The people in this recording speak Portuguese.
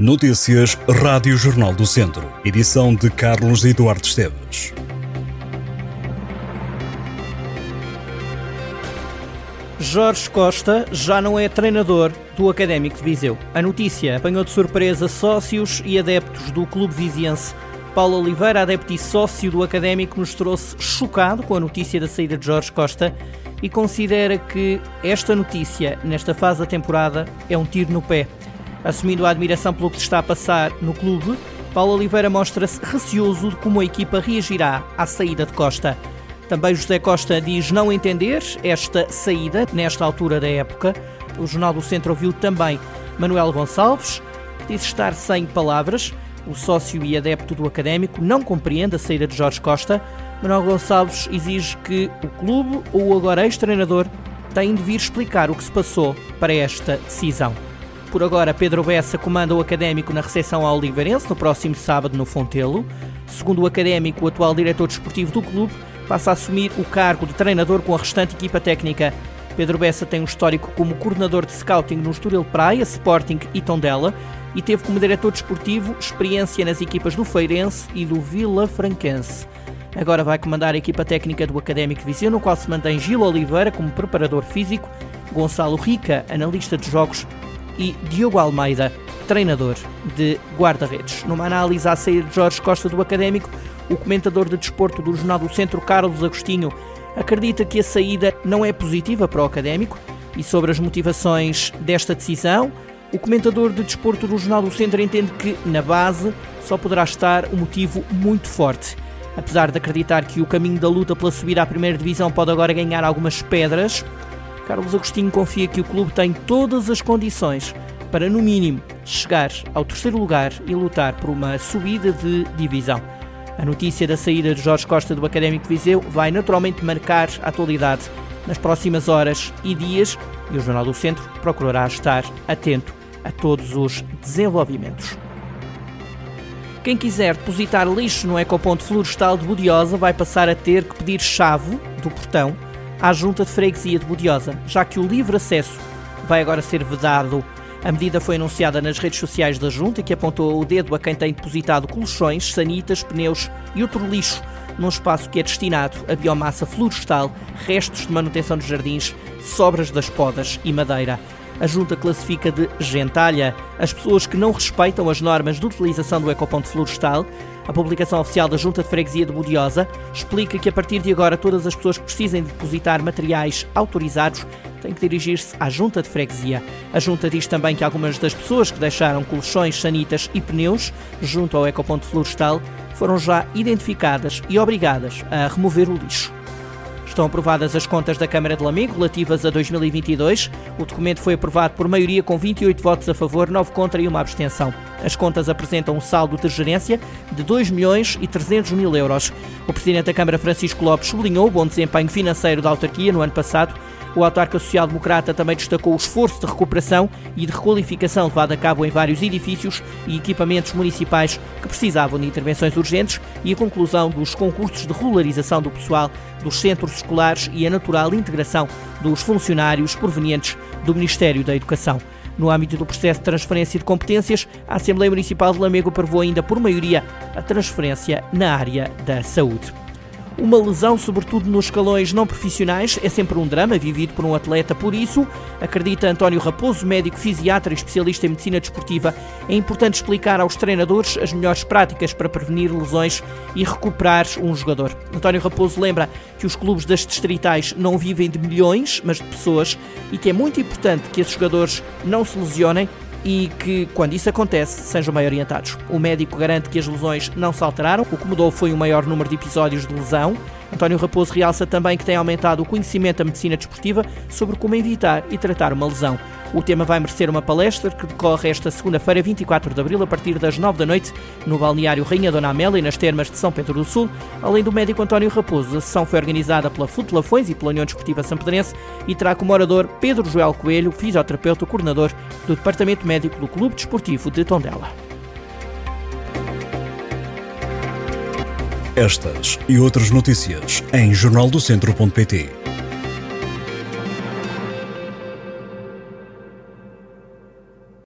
Notícias Rádio Jornal do Centro. Edição de Carlos Eduardo Esteves. Jorge Costa já não é treinador do Académico de Viseu. A notícia apanhou de surpresa sócios e adeptos do clube viziense. Paulo Oliveira, adepto e sócio do Académico, mostrou-se chocado com a notícia da saída de Jorge Costa e considera que esta notícia, nesta fase da temporada, é um tiro no pé. Assumindo a admiração pelo que se está a passar no clube, Paulo Oliveira mostra-se receoso de como a equipa reagirá à saída de Costa. Também José Costa diz não entender esta saída nesta altura da época. O Jornal do Centro ouviu também Manuel Gonçalves, que diz estar sem palavras. O sócio e adepto do académico não compreende a saída de Jorge Costa. Manuel Gonçalves exige que o clube ou o agora ex-treinador têm de vir explicar o que se passou para esta decisão. Por agora, Pedro Bessa comanda o Académico na recepção ao Oliveirense no próximo sábado no Fontelo. Segundo o Académico, o atual diretor desportivo do clube passa a assumir o cargo de treinador com a restante equipa técnica. Pedro Bessa tem um histórico como coordenador de scouting no Estoril Praia, Sporting e Tondela e teve como diretor desportivo experiência nas equipas do Feirense e do Vila Franquense. Agora vai comandar a equipa técnica do Académico Viseu, no qual se mantém Gil Oliveira como preparador físico, Gonçalo Rica, analista de jogos e Diogo Almeida, treinador de guarda-redes. Numa análise à saída de Jorge Costa do Académico, o comentador de desporto do Jornal do Centro, Carlos Agostinho, acredita que a saída não é positiva para o Académico e sobre as motivações desta decisão, o comentador de desporto do Jornal do Centro entende que, na base, só poderá estar um motivo muito forte. Apesar de acreditar que o caminho da luta pela subida à primeira divisão pode agora ganhar algumas pedras, Carlos Agostinho confia que o clube tem todas as condições para, no mínimo, chegar ao terceiro lugar e lutar por uma subida de divisão. A notícia da saída de Jorge Costa do Académico Viseu vai naturalmente marcar a atualidade nas próximas horas e dias e o Jornal do Centro procurará estar atento a todos os desenvolvimentos. Quem quiser depositar lixo no ecoponto florestal de Budiosa vai passar a ter que pedir chave do portão à Junta de Freguesia de Budiosa, já que o livre acesso vai agora ser vedado. A medida foi anunciada nas redes sociais da Junta, que apontou o dedo a quem tem depositado colchões, sanitas, pneus e outro lixo num espaço que é destinado a biomassa florestal, restos de manutenção de jardins, sobras das podas e madeira. A Junta classifica de gentalha as pessoas que não respeitam as normas de utilização do ecoponto florestal. A publicação oficial da Junta de Freguesia de Budiosa explica que a partir de agora todas as pessoas que precisem depositar materiais autorizados têm que dirigir-se à Junta de Freguesia. A Junta diz também que algumas das pessoas que deixaram colchões, sanitas e pneus junto ao ecoponto florestal foram já identificadas e obrigadas a remover o lixo. Estão aprovadas as contas da Câmara de Lamego relativas a 2022. O documento foi aprovado por maioria com 28 votos a favor, 9 contra e uma abstenção. As contas apresentam um saldo de gerência de 2 milhões e 300 mil euros. O Presidente da Câmara, Francisco Lopes, sublinhou o bom desempenho financeiro da autarquia no ano passado o autarca social-democrata também destacou o esforço de recuperação e de requalificação levado a cabo em vários edifícios e equipamentos municipais que precisavam de intervenções urgentes e a conclusão dos concursos de regularização do pessoal dos centros escolares e a natural integração dos funcionários provenientes do Ministério da Educação. No âmbito do processo de transferência de competências, a Assembleia Municipal de Lamego aprovou ainda por maioria a transferência na área da saúde. Uma lesão, sobretudo nos escalões não profissionais, é sempre um drama vivido por um atleta. Por isso, acredita António Raposo, médico fisiatra e especialista em medicina desportiva, é importante explicar aos treinadores as melhores práticas para prevenir lesões e recuperar um jogador. António Raposo lembra que os clubes das distritais não vivem de milhões, mas de pessoas e que é muito importante que esses jogadores não se lesionem e que, quando isso acontece, sejam bem orientados. O médico garante que as lesões não se alteraram, o que mudou foi o maior número de episódios de lesão. António Raposo realça também que tem aumentado o conhecimento da medicina desportiva sobre como evitar e tratar uma lesão. O tema vai merecer uma palestra que decorre esta segunda-feira, 24 de abril, a partir das 9 da noite, no balneário Rainha Dona Amélia, nas termas de São Pedro do Sul, além do médico António Raposo. A sessão foi organizada pela Futelafões e pela União Desportiva Sampedrense e terá como orador Pedro Joel Coelho, fisioterapeuta coordenador do Departamento Médico do Clube Desportivo de Tondela. Estas e outras notícias em jornaldocentro.pt